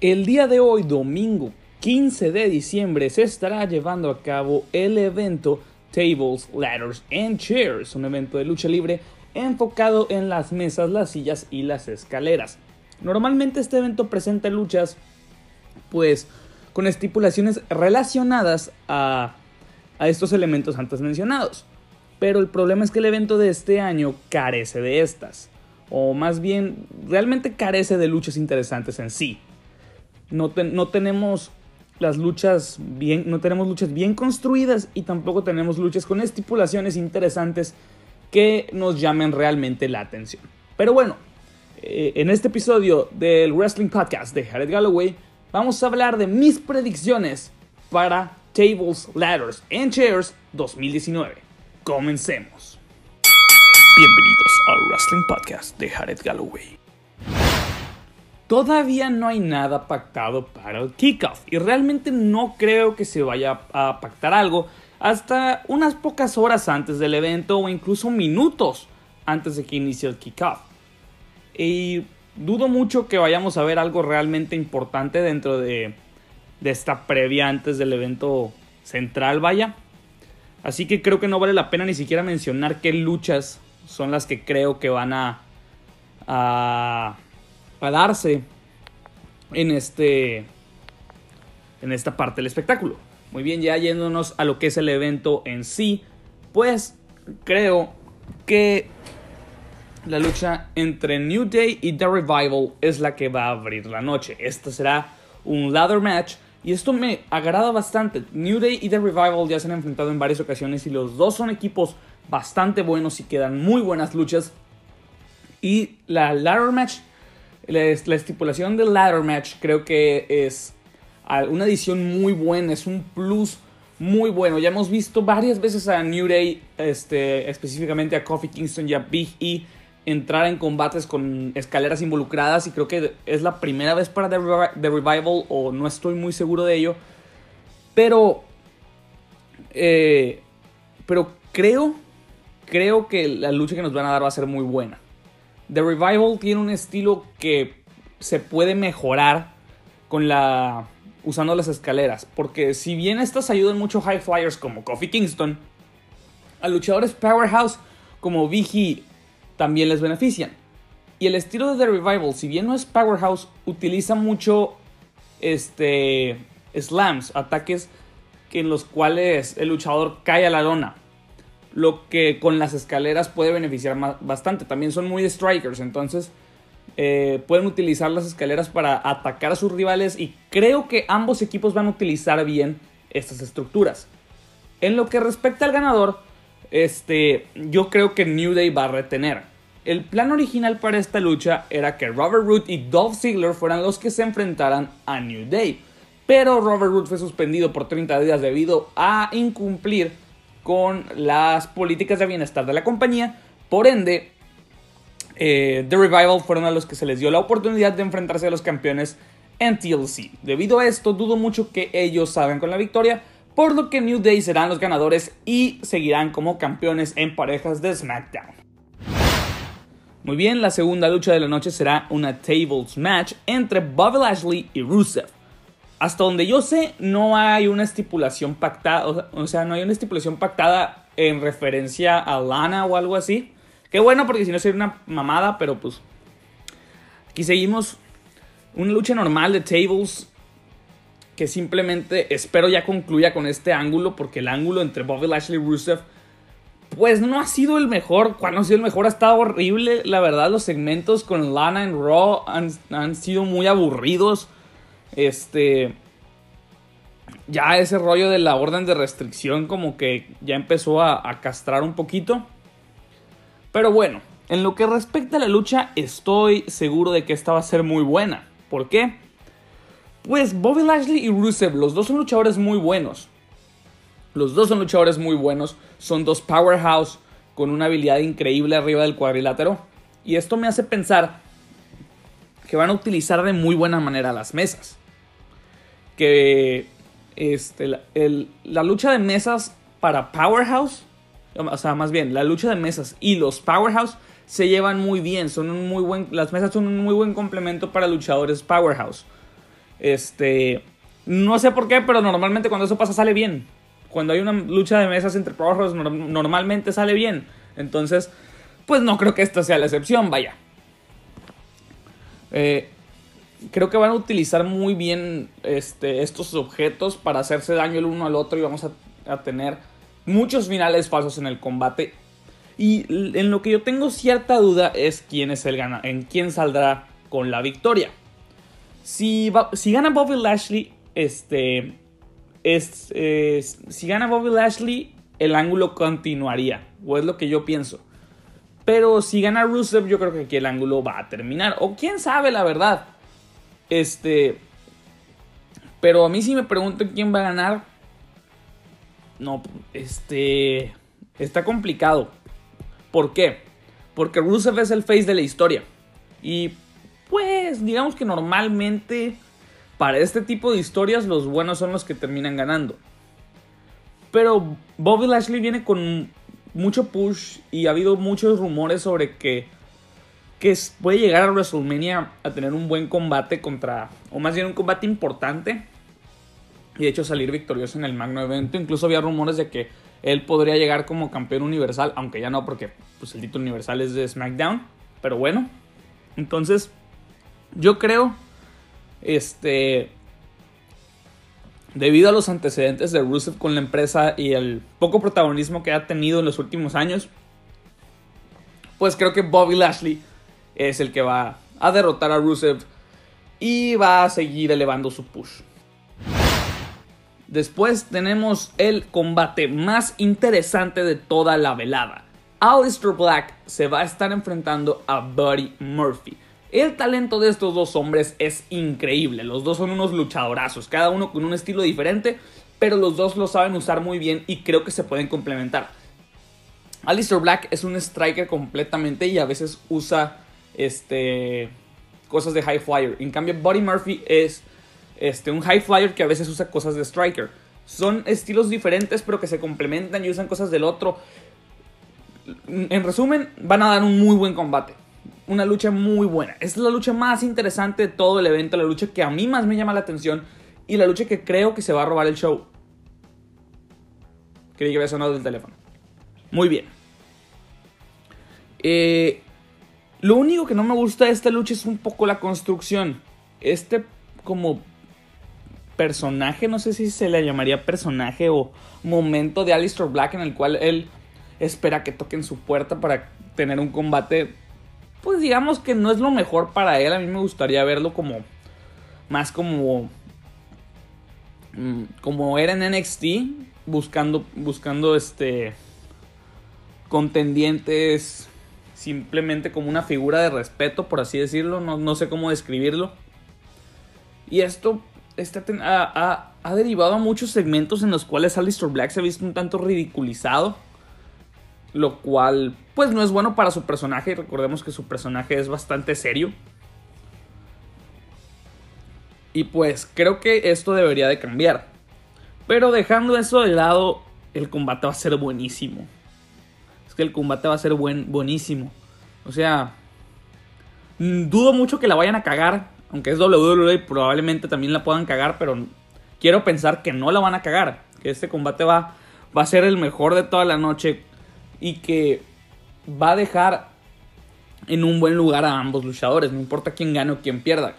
El día de hoy, domingo 15 de diciembre, se estará llevando a cabo el evento Tables, Ladders and Chairs, un evento de lucha libre enfocado en las mesas, las sillas y las escaleras. Normalmente este evento presenta luchas pues con estipulaciones relacionadas a, a estos elementos antes mencionados. Pero el problema es que el evento de este año carece de estas. O más bien, realmente carece de luchas interesantes en sí no, no tenemos las luchas bien, no tenemos luchas bien construidas y tampoco tenemos luchas con estipulaciones interesantes que nos llamen realmente la atención. Pero bueno, eh, en este episodio del Wrestling Podcast de Jared Galloway vamos a hablar de mis predicciones para Tables, Ladders and Chairs 2019. Comencemos. Bienvenidos al Wrestling Podcast de Jared Galloway. Todavía no hay nada pactado para el kickoff y realmente no creo que se vaya a pactar algo hasta unas pocas horas antes del evento o incluso minutos antes de que inicie el kickoff. Y dudo mucho que vayamos a ver algo realmente importante dentro de, esta previa antes del evento central, vaya. Así que creo que no vale la pena ni siquiera mencionar qué luchas son las que creo que van a a darse en, este, en esta parte del espectáculo. Muy bien, ya yéndonos a lo que es el evento en sí, pues creo que la lucha entre New Day y The Revival es la que va a abrir la noche. Esta será un ladder match y esto me agrada bastante. New Day y The Revival ya se han enfrentado en varias ocasiones y los dos son equipos bastante buenos y quedan muy buenas luchas. Y la ladder match la, estipulación del ladder match creo que es una edición muy buena, es un plus muy bueno. Ya hemos visto varias veces a New Day, este, específicamente a Kofi Kingston y a Big E, entrar en combates con escaleras involucradas y creo que es la primera vez para The, Revival o no estoy muy seguro de ello. Pero, eh, pero creo, creo que la lucha que nos van a dar va a ser muy buena. The Revival tiene un estilo que se puede mejorar con la usando las escaleras, porque si bien estas ayudan mucho high flyers como Kofi Kingston, a luchadores powerhouse como Vicky también les benefician. Y el estilo de The Revival, si bien no es powerhouse, utiliza mucho este slams, ataques en los cuales el luchador cae a la lona lo que con las escaleras puede beneficiar bastante. También son muy strikers, entonces eh, pueden utilizar las escaleras para atacar a sus rivales y creo que ambos equipos van a utilizar bien estas estructuras. En lo que respecta al ganador, este, yo creo que New Day va a retener. El plan original para esta lucha era que Robert Root y Dolph Ziggler fueran los que se enfrentaran a New Day. Pero Robert Root fue suspendido por 30 días debido a incumplir con las políticas de bienestar de la compañía. Por ende, eh, The Revival fueron a los que se les dio la oportunidad de enfrentarse a los campeones en TLC. Debido a esto, dudo mucho que ellos salgan con la victoria, por lo que New Day serán los ganadores y seguirán como campeones en parejas de SmackDown. Muy bien, la segunda lucha de la noche será una Tables Match entre Bobby Lashley y Rusev hasta donde yo sé, no hay una estipulación pactada, o sea, no hay una estipulación pactada en referencia a Lana o algo así. Qué bueno, porque si no sería una mamada, pero pues aquí seguimos una lucha normal de tables que simplemente espero ya concluya con este ángulo, porque el ángulo entre Bobby Lashley y Rusev, pues no ha sido el mejor. Cuando ha sido el mejor ha estado horrible. La verdad, los segmentos con Lana en Raw han, han sido muy aburridos. Este. Ya ese rollo de la orden de restricción, como que ya empezó a, castrar un poquito. Pero bueno, en lo que respecta a la lucha, estoy seguro de que esta va a ser muy buena. ¿Por qué? Pues Bobby Lashley y Rusev, los dos son luchadores muy buenos. Los dos son luchadores muy buenos. Son dos powerhouse con una habilidad increíble arriba del cuadrilátero. Y esto me hace pensar que van a utilizar de muy buena manera las mesas que este, la, lucha de mesas para Powerhouse, o sea, más bien, la lucha de mesas y los Powerhouse se llevan muy bien, son un muy buen, las mesas son un muy buen complemento para luchadores Powerhouse. Este, no sé por qué, pero normalmente cuando eso pasa sale bien. Cuando hay una lucha de mesas entre powerhouse normalmente sale bien. Entonces, pues no creo que esta sea la excepción, vaya. Eh, creo que van a utilizar muy bien este, estos objetos para hacerse daño el uno al otro y vamos a, tener muchos finales falsos en el combate. Y en lo que yo tengo cierta duda es quién es el gana, en quién saldrá con la victoria. Si, gana Bobby Lashley, este, es, si gana Bobby Lashley, el ángulo continuaría, o es lo que yo pienso. Pero si gana Rusev, yo creo que aquí el ángulo va a terminar. O quién sabe, la verdad. Este. Pero a mí si me preguntan quién va a ganar. No, este. Está complicado. ¿Por qué? Porque Rusev es el face de la historia. Y pues, digamos que normalmente para este tipo de historias los buenos son los que terminan ganando. Pero Bobby Lashley viene con mucho push y ha habido muchos rumores sobre que, que puede llegar a WrestleMania a tener un buen combate contra, o más bien un combate importante. Y de hecho salir victorioso en el magno evento. Incluso había rumores de que él podría llegar como campeón universal, aunque ya no porque pues, el título universal es de SmackDown. Pero bueno, entonces yo creo, este, Debido a los antecedentes de Rusev con la empresa y el poco protagonismo que ha tenido en los últimos años, pues creo que Bobby Lashley es el que va a derrotar a Rusev y va a seguir elevando su push. Después tenemos el combate más interesante de toda la velada. Aleister Black se va a estar enfrentando a Buddy Murphy. El talento de estos dos hombres es increíble. Los dos son unos luchadorazos, cada uno con un estilo diferente, pero los dos lo saben usar muy bien y creo que se pueden complementar. Alistair Black es un striker completamente y a veces usa este, cosas de high flyer. En cambio, Buddy Murphy es este, un high flyer que a veces usa cosas de striker. Son estilos diferentes pero que se complementan y usan cosas del otro. En resumen, van a dar un muy buen combate una lucha muy buena. Es la lucha más interesante de todo el evento, la lucha que a mí más me llama la atención y la lucha que creo que se va a robar el show. Creí que había sonado del teléfono. Muy bien. Eh, lo único que no me gusta de esta lucha es un poco la construcción. Este como personaje, no sé si se le llamaría personaje o momento de Alistair Black en el cual él espera que toquen su puerta para tener un combate pues digamos que no es lo mejor para él. A mí me gustaría verlo como más como mm, como era en NXT buscando buscando este contendientes simplemente como una figura de respeto por así decirlo no, sé cómo describirlo y esto este, ha, ha, derivado a muchos segmentos en los cuales Alistair Black se ha visto un tanto ridiculizado lo cual pues no es bueno para su personaje. Recordemos que su personaje es bastante serio. Y pues creo que esto debería de cambiar. Pero dejando eso de lado, el combate va a ser buenísimo. Es que el combate va a ser buen, buenísimo. O sea, mm, dudo mucho que la vayan a cagar. Aunque es WWE, probablemente también la puedan cagar. Pero quiero pensar que no la van a cagar. Que este combate va, va a ser el mejor de toda la noche y que va a dejar en un buen lugar a ambos luchadores, no importa quién gane o quién pierda.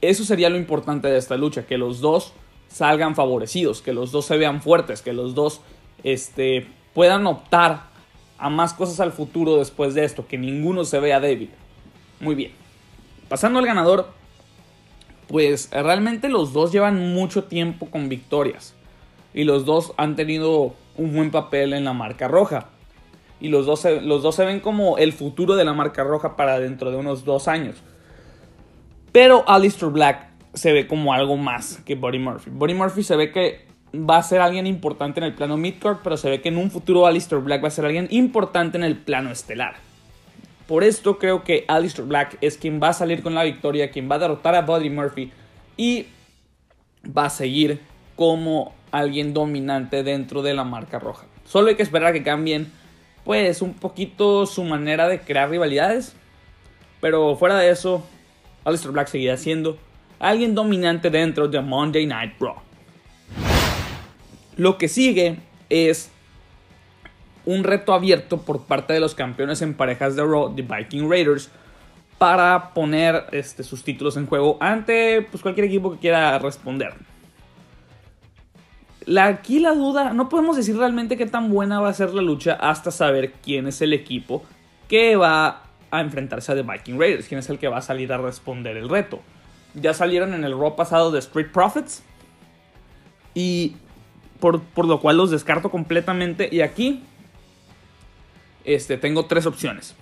Eso sería lo importante de esta lucha, que los dos salgan favorecidos, que los dos se vean fuertes, que los dos este, puedan optar a más cosas al futuro después de esto, que ninguno se vea débil. Muy bien. Pasando al ganador, pues realmente los dos llevan mucho tiempo con victorias y los dos han tenido un buen papel en la marca roja y los dos, se, los dos se ven como el futuro de la marca roja para dentro de unos dos años. Pero Alistair Black se ve como algo más que Buddy Murphy. Buddy Murphy se ve que va a ser alguien importante en el plano midcard, pero se ve que en un futuro Alistair Black va a ser alguien importante en el plano estelar. Por esto creo que Alistair Black es quien va a salir con la victoria, quien va a derrotar a Buddy Murphy y va a seguir como alguien dominante dentro de la marca roja. Solo hay que esperar a que cambien pues un poquito su manera de crear rivalidades. Pero fuera de eso, Aleister Black seguirá siendo alguien dominante dentro de Monday Night Raw. Lo que sigue es un reto abierto por parte de los campeones en parejas de Raw, The Viking Raiders, para poner este, sus títulos en juego ante pues, cualquier equipo que quiera responder. Aquí la duda, no podemos decir realmente qué tan buena va a ser la lucha hasta saber quién es el equipo que va a enfrentarse a The Viking Raiders, quién es el que va a salir a responder el reto. Ya salieron en el Raw pasado de Street Profits y por, lo cual los descarto completamente. Y aquí este, tengo tres opciones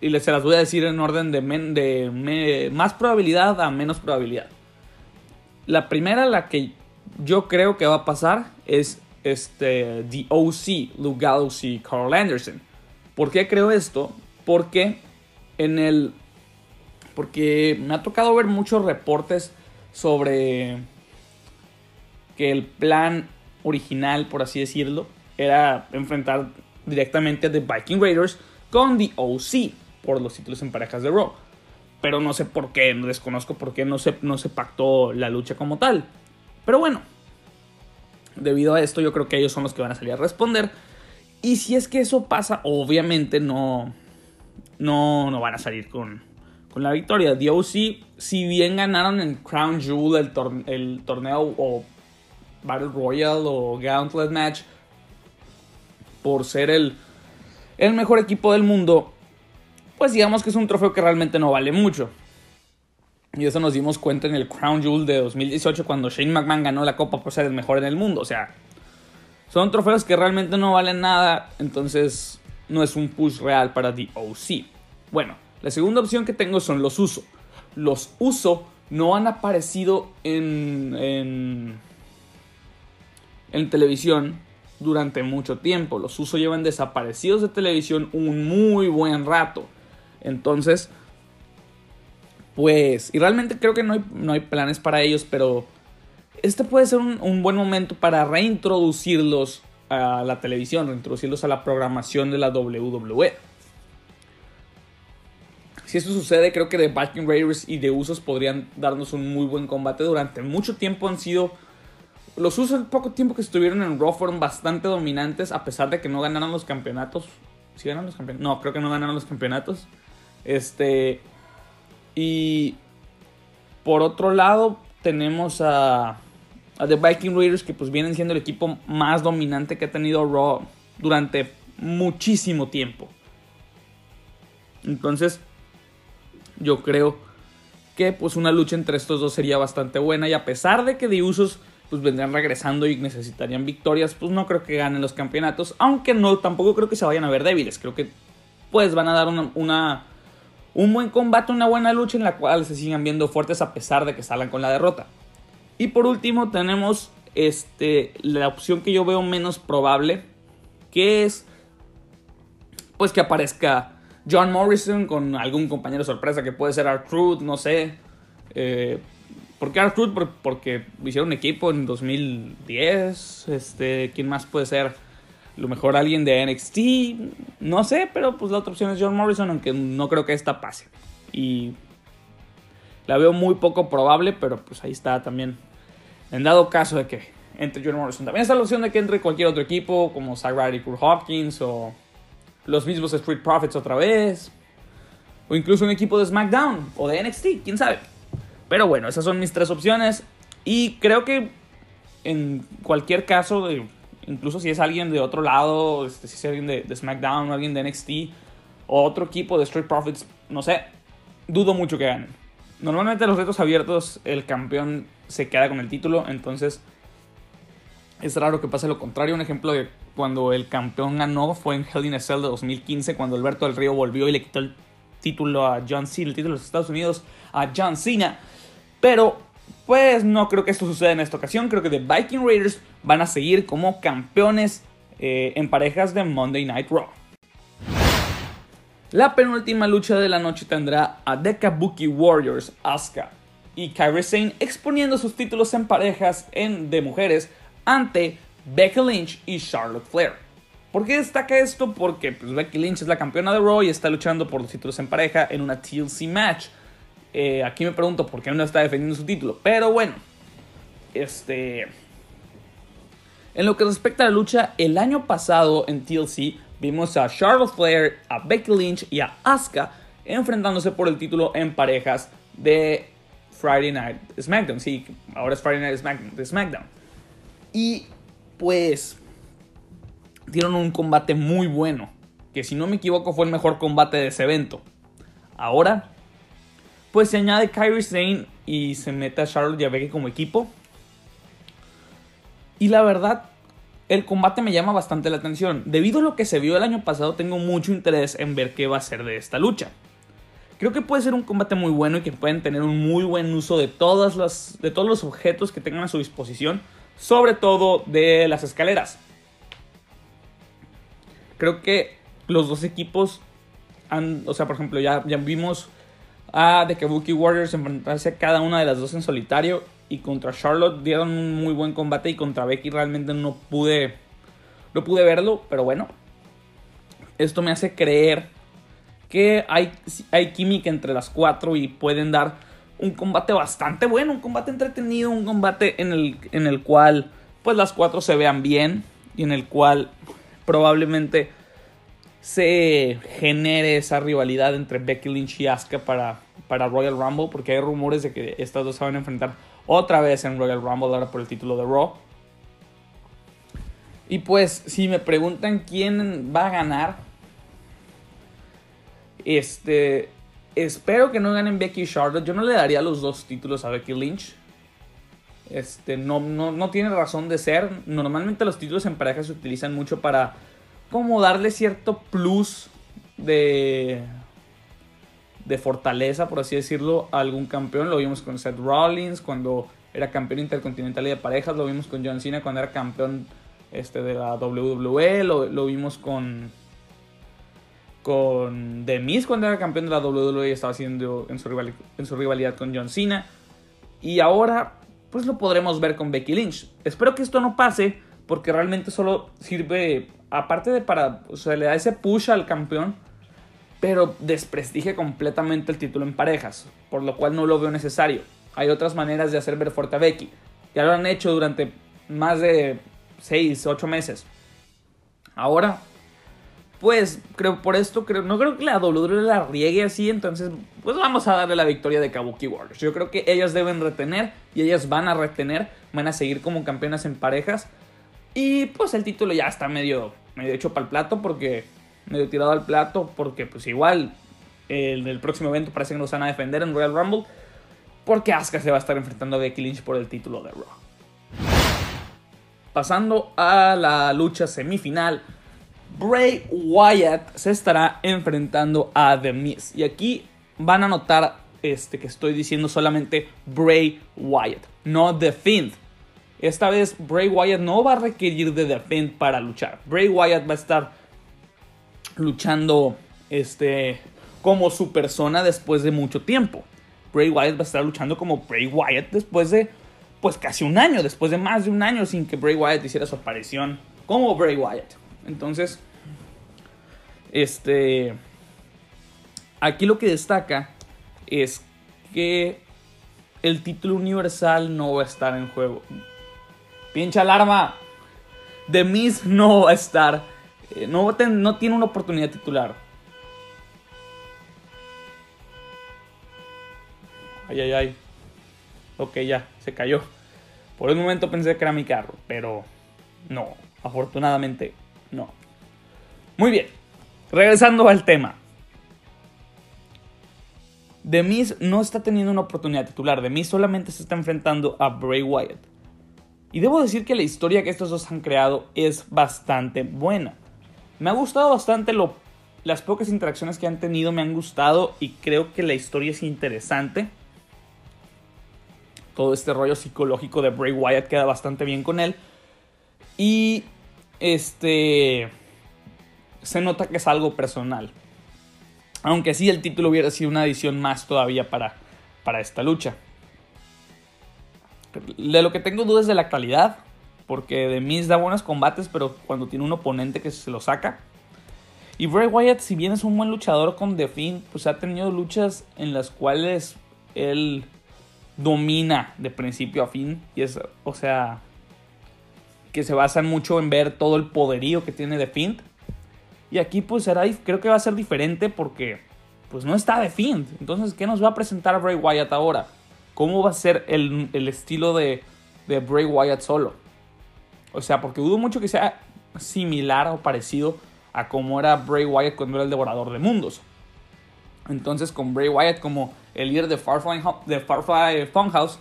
y les se las voy a decir en orden de, de más probabilidad a menos probabilidad. La primera, la que yo creo que va a pasar, es este, The OC, Luke Gallows Carl Anderson. ¿Por qué creo esto? Porque en el. Porque me ha tocado ver muchos reportes sobre que el plan original, por así decirlo, era enfrentar directamente a The Viking Raiders con The OC por los títulos en parejas de Raw. Pero no sé por qué, desconozco por qué no se, no se pactó la lucha como tal. Pero bueno, debido a esto yo creo que ellos son los que van a salir a responder. Y si es que eso pasa, obviamente no, no, no van a salir con, con la victoria. DOC, si bien ganaron en Crown Jewel el, el torneo o Battle Royale o Gauntlet Match por ser el, el mejor equipo del mundo, pues digamos que es un trofeo que realmente no vale mucho. Y eso nos dimos cuenta en el Crown Jewel de 2018 cuando Shane McMahon ganó la copa por ser el mejor en el mundo. O sea, son trofeos que realmente no valen nada, entonces no es un push real para The OC. Bueno, la segunda opción que tengo son los uso. Los uso no han aparecido en, en, en televisión durante mucho tiempo. Los uso llevan desaparecidos de televisión un muy buen rato. Entonces, pues, y realmente creo que no hay, no hay planes para ellos, pero este puede ser un, buen momento para reintroducirlos a la televisión, reintroducirlos a la programación de la WWE. Si eso sucede, creo que The Viking Raiders y The Usos podrían darnos un muy buen combate. Durante mucho tiempo han sido. Los Usos, el poco tiempo que estuvieron en Raw, fueron bastante dominantes, a pesar de que no ganaron los campeonatos. ¿Sí ganaron los campeonatos? No, creo que no ganaron los campeonatos. Este. Y. Por otro lado, tenemos a. A The Viking Raiders, que pues vienen siendo el equipo más dominante que ha tenido Raw durante muchísimo tiempo. Entonces, yo creo que pues una lucha entre estos dos sería bastante buena. Y a pesar de que The Usos pues vendrían regresando y necesitarían victorias, pues no creo que ganen los campeonatos. Aunque no, tampoco creo que se vayan a ver débiles. Creo que pues van a dar una un buen combate, una buena lucha en la cual se sigan viendo fuertes a pesar de que salgan con la derrota. Y por último tenemos este, la opción que yo veo menos probable, que es pues que aparezca John Morrison con algún compañero sorpresa que puede ser R-Truth, no sé. Eh, ¿Por qué R-Truth? Porque hicieron equipo en 2010. Este, ¿Quién más puede ser? lo mejor alguien de NXT, no sé, pero pues la otra opción es John Morrison, aunque no creo que esta pase. Y la veo muy poco probable, pero pues ahí está también. En dado caso de que entre John Morrison. También está la opción de que entre cualquier otro equipo, como Zack y Kurt Hopkins, o los mismos Street Profits otra vez. O incluso un equipo de SmackDown o de NXT, quién sabe. Pero bueno, esas son mis tres opciones. Y creo que en cualquier caso, incluso si es alguien de otro lado, este, si es alguien de, SmackDown alguien de NXT o otro equipo de Street Profits, no sé, dudo mucho que ganen. Normalmente en los retos abiertos el campeón se queda con el título, entonces es raro que pase lo contrario. Un ejemplo de cuando el campeón ganó fue en Hell in a Cell de 2015, cuando Alberto del Río volvió y le quitó el título a John Cena, el título de los Estados Unidos a John Cena. Pero pues no creo que esto suceda en esta ocasión. Creo que The Viking Raiders van a seguir como campeones eh, en parejas de Monday Night Raw. La penúltima lucha de la noche tendrá a The Kabuki Warriors, Asuka y Kairi Sane exponiendo sus títulos en parejas en, de mujeres ante Becky Lynch y Charlotte Flair. ¿Por qué destaca esto? Porque pues, Becky Lynch es la campeona de Raw y está luchando por los títulos en pareja en una TLC match. Eh, aquí me pregunto por qué no está defendiendo su título. Pero bueno, este. En lo que respecta a la lucha, el año pasado en TLC vimos a Charlotte Flair, a Becky Lynch y a Asuka enfrentándose por el título en parejas de Friday Night SmackDown. Sí, ahora es Friday Night SmackDown. SmackDown. Y pues dieron un combate muy bueno. Que si no me equivoco fue el mejor combate de ese evento. Ahora, pues se añade Kyrie Sane y se mete a Charlotte y a Becky como equipo. Y la verdad, el combate me llama bastante la atención. Debido a lo que se vio el año pasado, tengo mucho interés en ver qué va a ser de esta lucha. Creo que puede ser un combate muy bueno y que pueden tener un muy buen uso de, todas las, de todos los objetos que tengan a su disposición, sobre todo de las escaleras. Creo que los dos equipos han, o sea, por ejemplo, ya, ya vimos a The Kabuki Warriors enfrentarse a cada una de las dos en solitario y contra Charlotte dieron un muy buen combate y contra Becky realmente no pude no pude verlo, pero bueno. Esto me hace creer que hay, hay química entre las cuatro y pueden dar un combate bastante bueno, un combate entretenido, un combate en el, en el cual pues las cuatro se vean bien y en el cual probablemente se genere esa rivalidad entre Becky Lynch y Asuka para, para Royal Rumble, porque hay rumores de que estas dos se van a enfrentar otra vez en Royal Rumble ahora por el título de Raw. Y pues si me preguntan quién va a ganar, este, espero que no ganen Becky y Charlotte. Yo no le daría los dos títulos a Becky Lynch. Este, no, no, no tiene razón de ser. Normalmente los títulos en pareja se utilizan mucho para como darle cierto plus de de fortaleza, por así decirlo, a algún campeón. Lo vimos con Seth Rollins cuando era campeón intercontinental y de parejas. Lo vimos con John Cena cuando era campeón este, de la WWE. Lo, lo vimos con con The Miz cuando era campeón de la WWE estaba haciendo en su, rivalidad, en su rivalidad con John Cena. Y ahora, pues lo podremos ver con Becky Lynch. Espero que esto no pase, porque realmente solo sirve, aparte de para, o sea, le da ese push al campeón, pero desprestigia completamente el título en parejas, por lo cual no lo veo necesario. Hay otras maneras de hacer ver fuerte a Becky. Ya lo han hecho durante más de 6, 8 meses. Ahora pues creo por esto creo no creo que la WWE la riegue así, entonces pues vamos a darle la victoria de Kabuki Warriors. Yo creo que ellas deben retener y ellas van a retener, van a seguir como campeonas en parejas y pues el título ya está medio hecho para el plato porque medio tirado al plato porque pues igual el próximo evento parece que nos van a defender en Royal Rumble porque Asuka se va a estar enfrentando a Becky Lynch por el título de Raw. Pasando a la lucha semifinal Bray Wyatt se estará enfrentando a The Miz. Y aquí van a notar este, que estoy diciendo solamente Bray Wyatt, no The Fiend. Esta vez Bray Wyatt no va a requerir de The Fiend para luchar. Bray Wyatt va a estar luchando este, como su persona después de mucho tiempo. Bray Wyatt va a estar luchando como Bray Wyatt después de pues casi un año, después de más de un año sin que Bray Wyatt hiciera su aparición como Bray Wyatt. Entonces, este. Aquí lo que destaca es que el título universal no va a estar en juego. Pincha alarma. The Miz no va a estar. Eh, no, tiene una oportunidad titular. Ay, ay, ay. Ok, ya, se cayó. Por un momento pensé que era mi carro, pero no. Afortunadamente, no. Muy bien. Regresando al tema. The Miz no está teniendo una oportunidad titular. The Miz solamente se está enfrentando a Bray Wyatt. Y debo decir que la historia que estos dos han creado es bastante buena. Me ha gustado bastante lo, las pocas interacciones que han tenido, me han gustado y creo que la historia es interesante. Todo este rollo psicológico de Bray Wyatt queda bastante bien con él. Y este se nota que es algo personal. Aunque sí el título hubiera sido una adición más todavía para, para esta lucha. De lo que tengo dudas de la calidad, porque de Miz da buenos combates, pero cuando tiene un oponente que se lo saca. Y Bray Wyatt, si bien es un buen luchador con The Fiend, pues ha tenido luchas en las cuales él domina de principio a fin. Y es, o sea, que se basan mucho en ver todo el poderío que tiene de Fint. Y aquí pues será, creo que va a ser diferente porque pues no está de Fint. Entonces, ¿qué nos va a presentar Bray Wyatt ahora? ¿Cómo va a ser el, estilo de, de Bray Wyatt solo? O sea, porque dudo mucho que sea similar o parecido a cómo era Bray Wyatt cuando era el devorador de mundos. Entonces, con Bray Wyatt como el líder de Farfly, de Farfly Funhouse,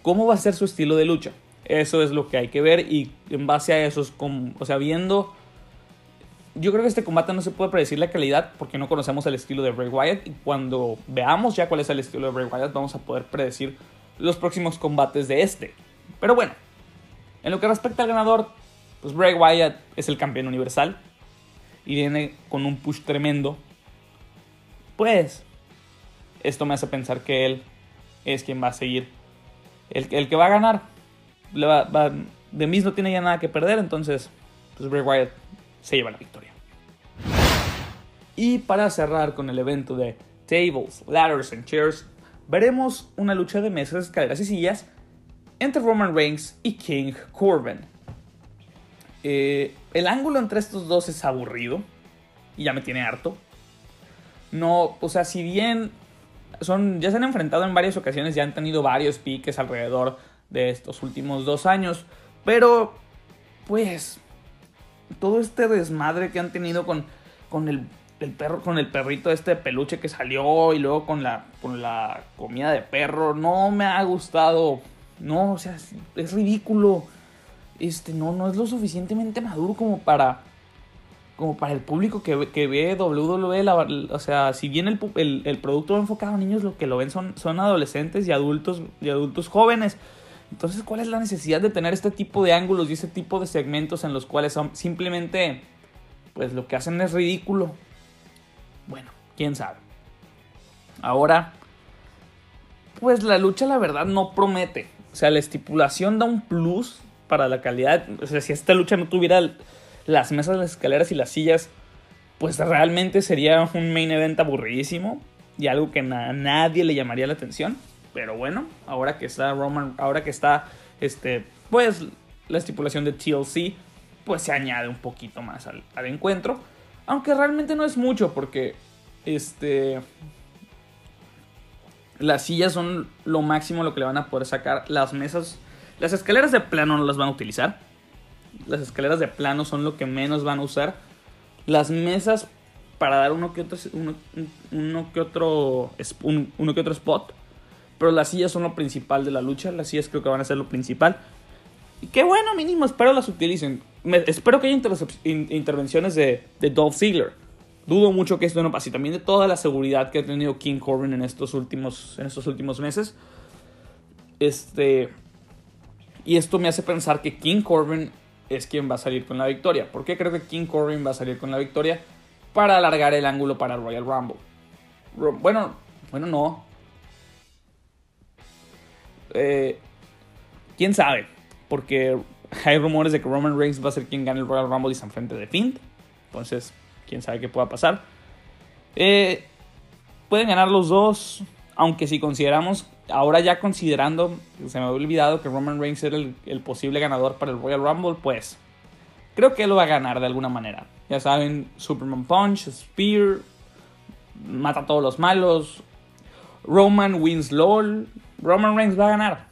¿cómo va a ser su estilo de lucha? Eso es lo que hay que ver y en base a eso, o sea, viendo... Yo creo que este combate no se puede predecir la calidad porque no conocemos el estilo de Bray Wyatt y cuando veamos ya cuál es el estilo de Bray Wyatt vamos a poder predecir los próximos combates de este. Pero bueno, en lo que respecta al ganador, pues Bray Wyatt es el campeón universal y viene con un push tremendo. Pues esto me hace pensar que él es quien va a seguir, el, que va a ganar de Miz no tiene ya nada que perder, entonces pues Bray Wyatt se lleva la victoria. Y para cerrar con el evento de Tables, Ladders and Chairs, veremos una lucha de mesas, escaleras y sillas entre Roman Reigns y King Corbin. Eh, el ángulo entre estos dos es aburrido y ya me tiene harto. No, o sea, si bien son, ya se han enfrentado en varias ocasiones, ya han tenido varios piques alrededor de estos últimos dos años. Pero, pues, todo este desmadre que han tenido con, con el, perro, con el perrito este peluche que salió y luego con la, con la comida de perro, no me ha gustado. No, o sea, es, ridículo. Este, no, no es lo suficientemente maduro como para como para el público que, que ve WWE, o sea, si bien el, el, el, producto va enfocado a niños, lo que lo ven son, son adolescentes y adultos, y adultos jóvenes. Entonces, ¿cuál es la necesidad de tener este tipo de ángulos y este tipo de segmentos en los cuales son simplemente, pues lo que hacen es ridículo? Bueno, quién sabe. Ahora, pues la lucha la verdad no promete. O sea, la estipulación da un plus para la calidad. O sea, si esta lucha no tuviera las mesas, las escaleras y las sillas, pues realmente sería un main event aburridísimo y algo que a nadie le llamaría la atención. Pero bueno, ahora que está Roman, ahora que está este, pues la estipulación de TLC, pues se añade un poquito más al, encuentro. Aunque realmente no es mucho porque este las sillas son lo máximo lo que le van a poder sacar. Las mesas, las escaleras de plano no las van a utilizar. Las escaleras de plano son lo que menos van a usar. Las mesas para dar uno que otro, uno, que otro, uno que otro spot pero las sillas son lo principal de la lucha. Las sillas creo que van a ser lo principal. Y qué bueno, mínimo, espero las utilicen. Espero que haya intervenciones de, de Dolph Ziggler. Dudo mucho que esto no pase. También de toda la seguridad que ha tenido King Corbin en estos últimos, en estos últimos meses. Este. Y esto me hace pensar que King Corbin es quien va a salir con la victoria. ¿Por qué creo que King Corbin va a salir con la victoria? Para alargar el ángulo para Royal Rumble. Bueno, bueno, no. Eh, quién sabe, porque hay rumores de que Roman Reigns va a ser quien gane el Royal Rumble y se enfrente de Finn. Entonces, quién sabe qué pueda pasar. Eh, pueden ganar los dos, aunque si consideramos, ahora ya considerando, se me había olvidado que Roman Reigns era el, el posible ganador para el Royal Rumble, pues creo que él lo va a ganar de alguna manera. Ya saben, Superman Punch, Spear, mata a todos los malos. Roman wins LOL, Roman Reigns va a ganar.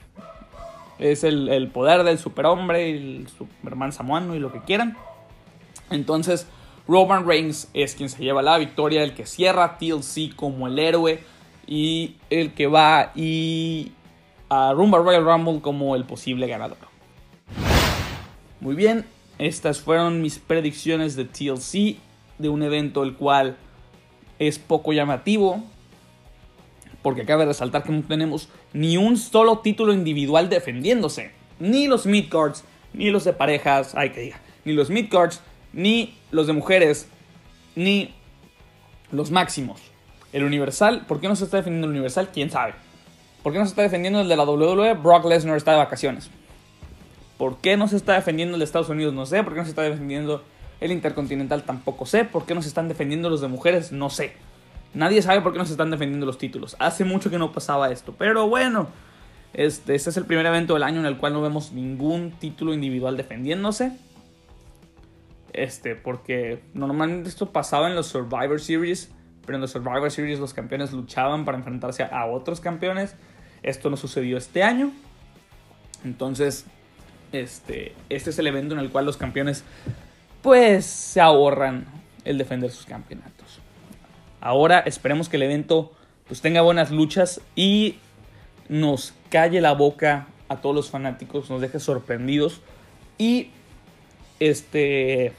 Es el, poder del superhombre, el Superman samuano y lo que quieran. Entonces, Roman Reigns es quien se lleva la victoria, el que cierra TLC como el héroe y el que va y a Rumba Royal Rumble como el posible ganador. Muy bien, estas fueron mis predicciones de TLC, de un evento el cual es poco llamativo, porque cabe resaltar que no tenemos ni un solo título individual defendiéndose. Ni los midcards, ni los de parejas, hay que diga, ni los midcards, ni los de mujeres, ni los máximos. El Universal, ¿por qué no se está defendiendo el Universal? ¿Quién sabe? ¿Por qué no se está defendiendo el de la WWE? Brock Lesnar está de vacaciones. ¿Por qué no se está defendiendo el de Estados Unidos? No sé. ¿Por qué no se está defendiendo el Intercontinental? Tampoco sé. ¿Por qué no se están defendiendo los de mujeres? No sé. Nadie sabe por qué no se están defendiendo los títulos. Hace mucho que no pasaba esto. Pero bueno, este, este es el primer evento del año en el cual no vemos ningún título individual defendiéndose. Este, porque normalmente esto pasaba en los Survivor Series, pero en los Survivor Series los campeones luchaban para enfrentarse a otros campeones. Esto no sucedió este año. Entonces, este, este es el evento en el cual los campeones pues se ahorran el defender sus campeonatos. Ahora esperemos que el evento pues tenga buenas luchas y nos calle la boca a todos los fanáticos, nos deje sorprendidos y este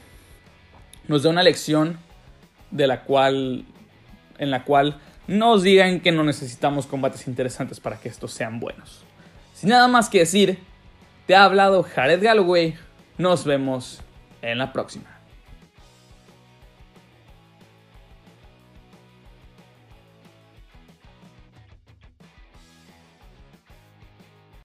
nos dé una lección de la cual en la cual nos digan que no necesitamos combates interesantes para que estos sean buenos. Sin nada más que decir, te ha hablado Jared Galloway. Nos vemos en la próxima.